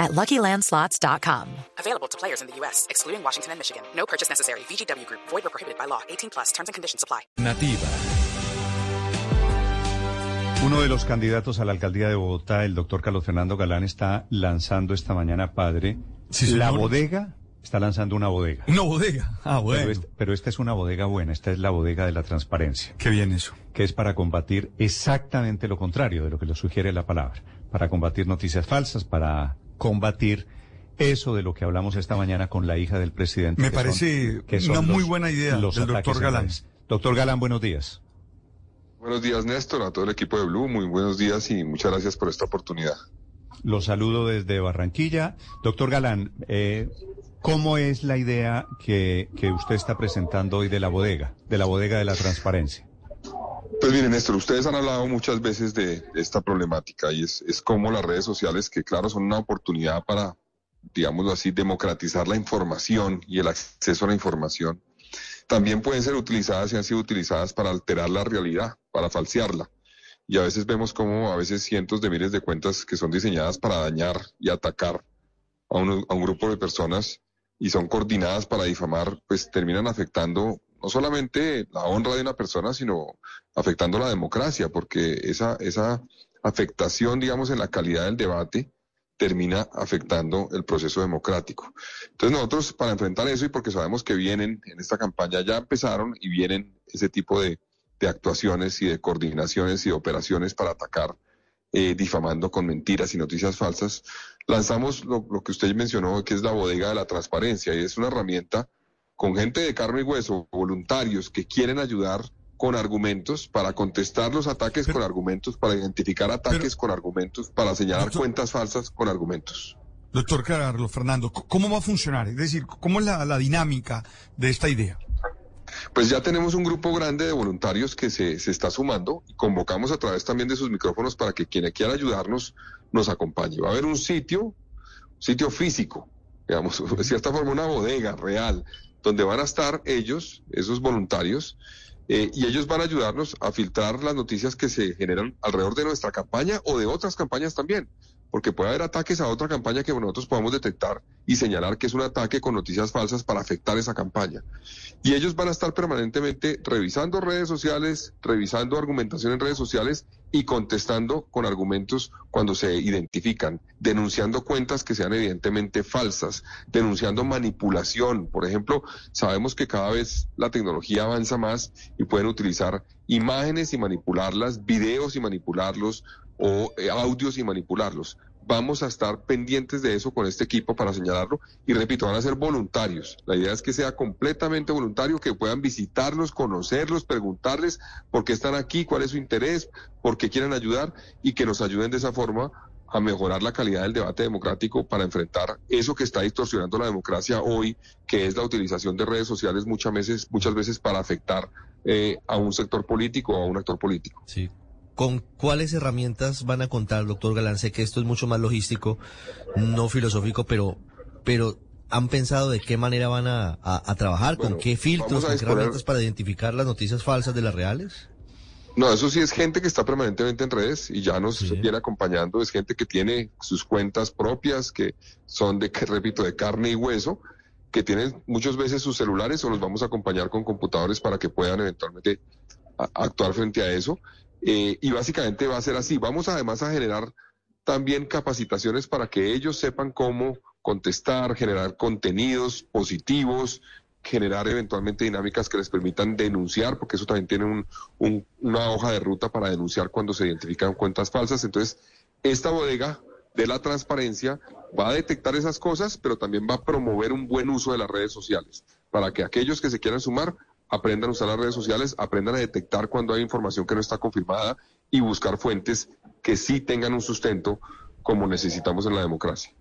at LuckyLandSlots.com. Available to players in the U.S., excluding Washington and Michigan. No purchase necessary. VGW Group. Void or prohibited by law. 18 plus. Terms and conditions apply. Nativa. Uno de los candidatos a la alcaldía de Bogotá, el doctor Carlos Fernando Galán, está lanzando esta mañana, padre, Sí, la bodega, está lanzando una bodega. Una bodega. Ah, bueno. Pero, este- pero esta es una bodega buena, esta es la bodega de la transparencia, Qué bien eso. que es para combatir exactamente lo contrario de lo que le sugiere la palabra, para combatir noticias falsas, para combatir eso de lo que hablamos esta mañana con la hija del presidente. Me que son- parece que son una muy buena idea los del doctor Galán. Doctor Galán, buenos días. Buenos días, Néstor, a todo el equipo de Blue. Muy buenos días y muchas gracias por esta oportunidad. Los saludo desde Barranquilla. Doctor Galán, eh, ¿cómo es la idea que, que usted está presentando hoy de la bodega, de la bodega de la transparencia? Pues miren, Néstor, ustedes han hablado muchas veces de esta problemática y es, es como las redes sociales, que claro, son una oportunidad para, digámoslo así, democratizar la información y el acceso a la información. También pueden ser utilizadas y han sido utilizadas para alterar la realidad, para falsearla. Y a veces vemos como a veces cientos de miles de cuentas que son diseñadas para dañar y atacar a un, a un grupo de personas y son coordinadas para difamar, pues terminan afectando no solamente la honra de una persona, sino afectando la democracia, porque esa, esa afectación, digamos, en la calidad del debate termina afectando el proceso democrático. Entonces nosotros, para enfrentar eso y porque sabemos que vienen en esta campaña, ya empezaron y vienen ese tipo de, de actuaciones y de coordinaciones y de operaciones para atacar, eh, difamando con mentiras y noticias falsas, lanzamos lo, lo que usted mencionó, que es la bodega de la transparencia, y es una herramienta con gente de carne y hueso, voluntarios que quieren ayudar con argumentos para contestar los ataques Pero- con argumentos, para identificar ataques con argumentos, para señalar Doctor- cuentas falsas con argumentos. Doctor Carlos Fernando, ¿cómo va a funcionar? Es decir, ¿cómo es la, la dinámica de esta idea? Pues ya tenemos un grupo grande de voluntarios que se, se está sumando y convocamos a través también de sus micrófonos para que quien quiera ayudarnos nos acompañe. Va a haber un sitio, sitio físico, digamos, de cierta forma una bodega real, donde van a estar ellos, esos voluntarios, eh, y ellos van a ayudarnos a filtrar las noticias que se generan alrededor de nuestra campaña o de otras campañas también, porque puede haber ataques a otra campaña que nosotros podamos detectar y señalar que es un ataque con noticias falsas para afectar esa campaña. Y ellos van a estar permanentemente revisando redes sociales, revisando argumentación en redes sociales y contestando con argumentos cuando se identifican, denunciando cuentas que sean evidentemente falsas, denunciando manipulación. Por ejemplo, sabemos que cada vez la tecnología avanza más y pueden utilizar imágenes y manipularlas, videos y manipularlos o eh, audios y manipularlos. Vamos a estar pendientes de eso con este equipo para señalarlo y repito, van a ser voluntarios. La idea es que sea completamente voluntario, que puedan visitarlos, conocerlos, preguntarles por qué están aquí, cuál es su interés, por qué quieren ayudar y que nos ayuden de esa forma a mejorar la calidad del debate democrático para enfrentar eso que está distorsionando la democracia hoy, que es la utilización de redes sociales muchas veces, muchas veces para afectar eh, a un sector político o a un actor político. Sí. ¿Con cuáles herramientas van a contar, doctor Galán? Sé que esto es mucho más logístico, no filosófico, pero, pero ¿han pensado de qué manera van a, a- a trabajar? Bueno, ¿Con qué filtros? ¿Con qué herramientas para identificar las noticias falsas de las reales? No, eso sí es gente que está permanentemente en redes y ya nos Sí. viene acompañando. Es gente que tiene sus cuentas propias, que son de, que repito, de carne y hueso, que tienen muchas veces sus celulares o los vamos a acompañar con computadores para que puedan eventualmente a- actuar frente a eso. Eh, y básicamente va a ser así. Vamos además a generar también capacitaciones para que ellos sepan cómo contestar, generar contenidos positivos, generar eventualmente dinámicas que les permitan denunciar, porque eso también tiene un, un- una hoja de ruta para denunciar cuando se identifican cuentas falsas. Entonces, esta bodega de la transparencia va a detectar esas cosas, pero también va a promover un buen uso de las redes sociales, para que aquellos que se quieran sumar aprendan a usar las redes sociales, aprendan a detectar cuando hay información que no está confirmada y buscar fuentes que sí tengan un sustento como necesitamos en la democracia.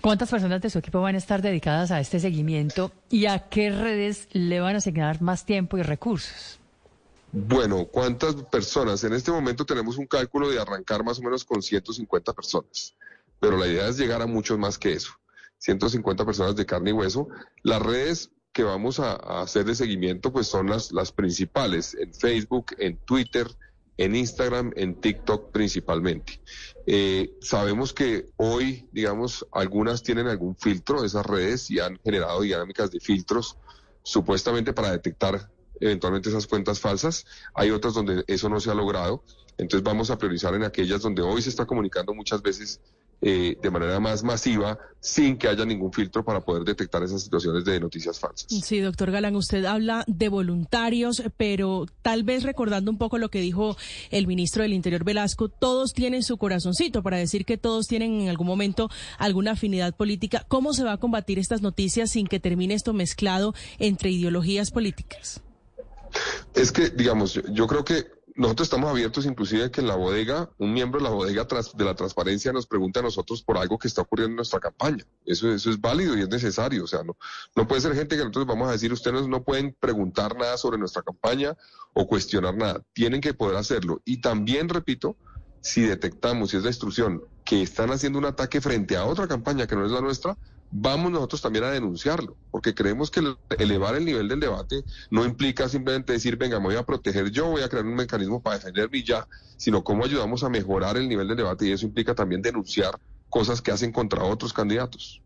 ¿Cuántas personas de su equipo van a estar dedicadas a este seguimiento y a qué redes le van a asignar más tiempo y recursos? Bueno, ¿cuántas personas? En este momento tenemos un cálculo de arrancar más o menos con 150 personas, pero la idea es llegar a muchos más que eso. 150 personas de carne y hueso. Las redes que vamos a, hacer de seguimiento pues son las, las principales, en Facebook, en Twitter, en Instagram, en TikTok principalmente. Eh, sabemos que hoy, digamos, algunas tienen algún filtro, esas redes y han generado dinámicas de filtros supuestamente para detectar eventualmente esas cuentas falsas. Hay otras donde eso no se ha logrado. Entonces vamos a priorizar en aquellas donde hoy se está comunicando muchas veces eh, de manera más masiva sin que haya ningún filtro para poder detectar esas situaciones de noticias falsas. Sí, doctor Galán, usted habla de voluntarios, pero tal vez recordando un poco lo que dijo el ministro del Interior Velasco, todos tienen su corazoncito para decir que todos tienen en algún momento alguna afinidad política. ¿Cómo se va a combatir estas noticias sin que termine esto mezclado entre ideologías políticas? Es que, digamos, yo, creo que nosotros estamos abiertos inclusive que en la bodega, un miembro de la bodega de la transparencia nos pregunte a nosotros por algo que está ocurriendo en nuestra campaña. Eso, eso es válido y es necesario. O sea, no, no puede ser gente que nosotros vamos a decir, ustedes no pueden preguntar nada sobre nuestra campaña o cuestionar nada. Tienen que poder hacerlo. Y también, repito, si detectamos, si es la instrucción, que están haciendo un ataque frente a otra campaña que no es la nuestra, vamos nosotros también a denunciarlo, porque creemos que elevar el nivel del debate no implica simplemente decir, venga, me voy a proteger yo, voy a crear un mecanismo para defenderme y ya, sino cómo ayudamos a mejorar el nivel del debate y eso implica también denunciar cosas que hacen contra otros candidatos.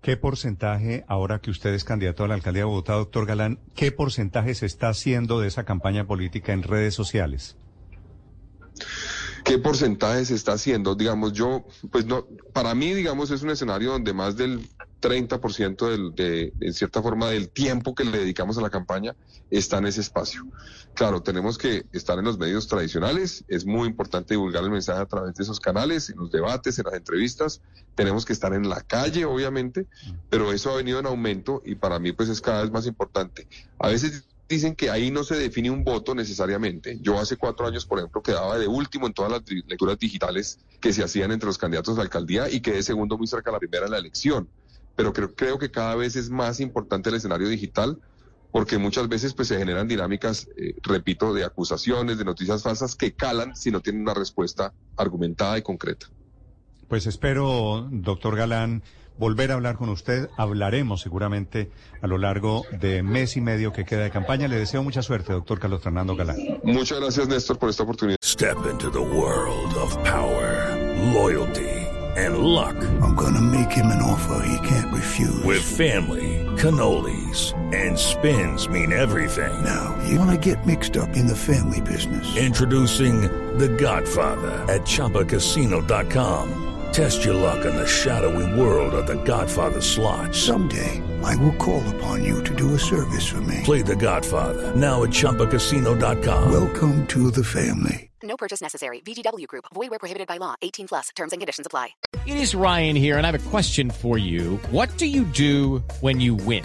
¿Qué porcentaje, ahora que usted es candidato a la alcaldía de Bogotá, doctor Galán, qué porcentaje se está haciendo de esa campaña política en redes sociales? ¿Qué porcentaje se está haciendo? Digamos, yo, pues no, para mí, digamos, es un escenario donde más del 30% del, de, en cierta forma, del tiempo que le dedicamos a la campaña está en ese espacio. Claro, tenemos que estar en los medios tradicionales, es muy importante divulgar el mensaje a través de esos canales, en los debates, en las entrevistas, tenemos que estar en la calle, obviamente, pero eso ha venido en aumento y para mí, pues es cada vez más importante. A veces dicen que ahí no se define un voto necesariamente. Yo hace cuatro años, por ejemplo, quedaba de último en todas las lecturas digitales que se hacían entre los candidatos a la alcaldía y quedé segundo muy cerca de la primera en la elección. Pero creo, creo que cada vez es más importante el escenario digital porque muchas veces pues se generan dinámicas, eh, repito, de acusaciones, de noticias falsas que calan si no tienen una respuesta argumentada y concreta. Pues espero, doctor Galán, volver a hablar con usted. Hablaremos seguramente a lo largo de mes y medio que queda de campaña. Le deseo mucha suerte, doctor Carlos Fernando Galán. Muchas gracias, Néstor, por esta oportunidad. Step into the world of power, loyalty and luck. I'm gonna make him an offer he can't refuse. With family, cannolis and spins mean everything. Now, you wanna get mixed up in the family business. Introducing The Godfather at ChumbaCasino.com. Test your luck in the shadowy world of the Godfather slot. Someday, I will call upon you to do a service for me. Play the Godfather, now at Chumpacasino.com. Welcome to the family. No purchase necessary. VGW Group. Void where prohibited by law. 18 plus. Terms and conditions apply. It is Ryan here, and I have a question for you. What do you do when you win?